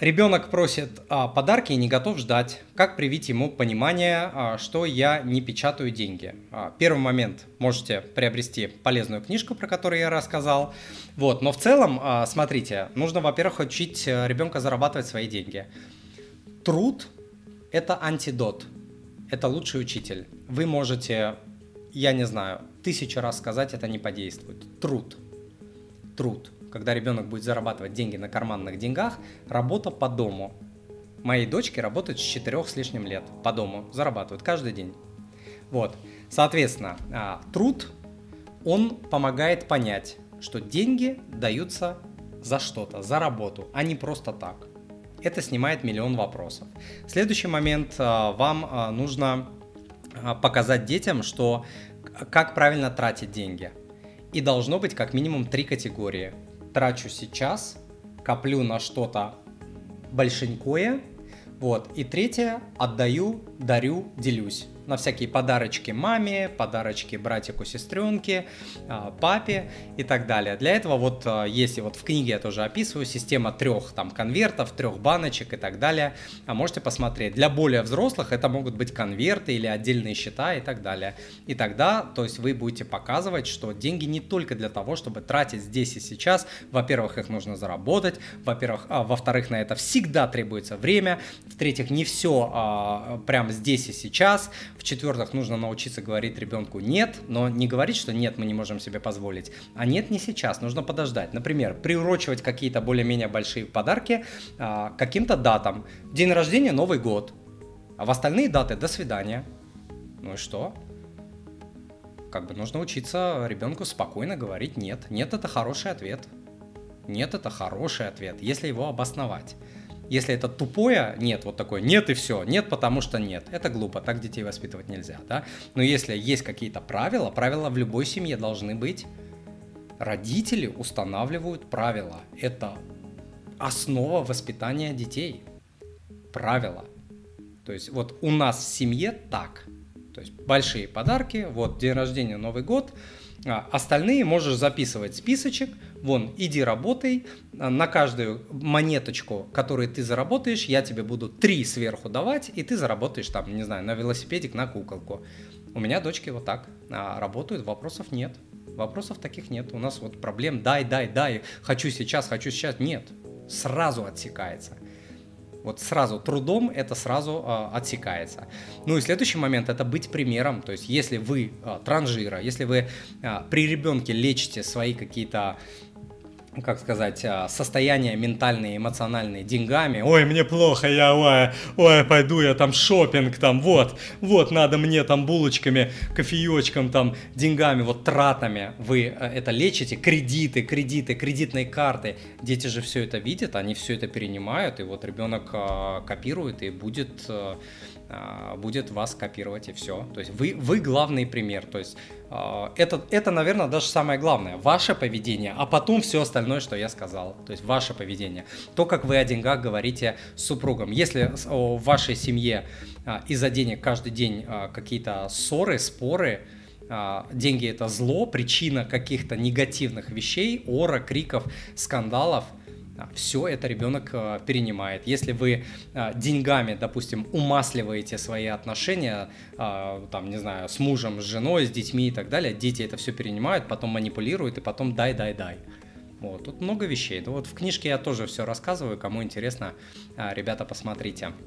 Ребенок просит а, подарки и не готов ждать. Как привить ему понимание, а, что я не печатаю деньги? А, первый момент можете приобрести полезную книжку, про которую я рассказал. Вот, но в целом, а, смотрите, нужно, во-первых, учить э, ребенка зарабатывать свои деньги. Труд – это антидот, это лучший учитель. Вы можете, я не знаю, тысячу раз сказать, это не подействует. Труд, труд когда ребенок будет зарабатывать деньги на карманных деньгах, работа по дому. Моей дочке работают с 4 с лишним лет по дому, зарабатывают каждый день. Вот, соответственно, а, труд, он помогает понять, что деньги даются за что-то, за работу, а не просто так. Это снимает миллион вопросов. Следующий момент, а, вам а, нужно показать детям, что как правильно тратить деньги. И должно быть как минимум три категории трачу сейчас, коплю на что-то большенькое, вот. И третье, отдаю, дарю, делюсь на всякие подарочки маме, подарочки братику, сестренке, а, папе и так далее. Для этого вот, а, если вот в книге я тоже описываю, система трех там конвертов, трех баночек и так далее, а можете посмотреть. Для более взрослых это могут быть конверты или отдельные счета и так далее. И тогда, то есть вы будете показывать, что деньги не только для того, чтобы тратить здесь и сейчас. Во-первых, их нужно заработать, во-первых, а, во-вторых, на это всегда требуется время, в-третьих, не все а, прям здесь и сейчас, в-четвертых, нужно научиться говорить ребенку «нет», но не говорить, что «нет, мы не можем себе позволить», а «нет, не сейчас, нужно подождать». Например, приурочивать какие-то более-менее большие подарки а, каким-то датам. День рождения – Новый год. А в остальные даты – до свидания. Ну и что? Как бы нужно учиться ребенку спокойно говорить «нет». «Нет» – это хороший ответ. «Нет» – это хороший ответ, если его обосновать. Если это тупое нет, вот такое нет и все, нет, потому что нет, это глупо, так детей воспитывать нельзя, да. Но если есть какие-то правила, правила в любой семье должны быть. Родители устанавливают правила. Это основа воспитания детей. Правила. То есть вот у нас в семье так. То есть большие подарки, вот день рождения, Новый год – а, остальные можешь записывать списочек, вон, иди работай, а, на каждую монеточку, которую ты заработаешь, я тебе буду три сверху давать, и ты заработаешь там, не знаю, на велосипедик, на куколку. У меня дочки вот так а, работают, вопросов нет. Вопросов таких нет. У нас вот проблем дай, дай, дай, хочу сейчас, хочу сейчас. Нет, сразу отсекается. Вот сразу трудом это сразу э, отсекается. Ну и следующий момент это быть примером. То есть если вы э, транжира, если вы э, при ребенке лечите свои какие-то как сказать, а, состояние ментальное, эмоциональное деньгами. Ой, мне плохо, я, ой, ой, пойду я там шопинг, там, вот, вот, надо мне там булочками, кофеечком, там, деньгами, вот тратами вы э, это лечите, кредиты, кредиты, кредитные карты. Дети же все это видят, они все это перенимают, и вот ребенок а, копирует и будет а, будет вас копировать и все. То есть вы, вы главный пример. То есть а, это, это, наверное, даже самое главное. Ваше поведение, а потом все остальное, что я сказал. То есть ваше поведение. То, как вы о деньгах говорите с супругом. Если в вашей семье а, из-за денег каждый день какие-то ссоры, споры, деньги это зло, причина каких-то негативных вещей, ора, криков, скандалов – все это ребенок э, перенимает. Если вы э, деньгами, допустим, умасливаете свои отношения, э, там, не знаю, с мужем, с женой, с детьми и так далее, дети это все перенимают, потом манипулируют и потом дай, дай, дай. Вот, тут много вещей. Ну, вот в книжке я тоже все рассказываю, кому интересно, ребята, посмотрите.